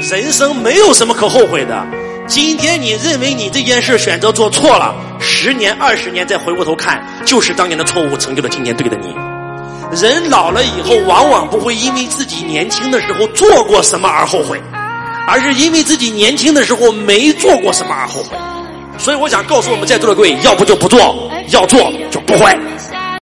人生没有什么可后悔的。今天你认为你这件事选择做错了十年二十年再回过头看就是当年的错误成就了今天对的你。人老了以后往往不会因为自己年轻的时候做过什么而后悔而是因为自己年轻的时候没做过什么而后悔。所以我想告诉我们在座的各位要不就不做要做就不会。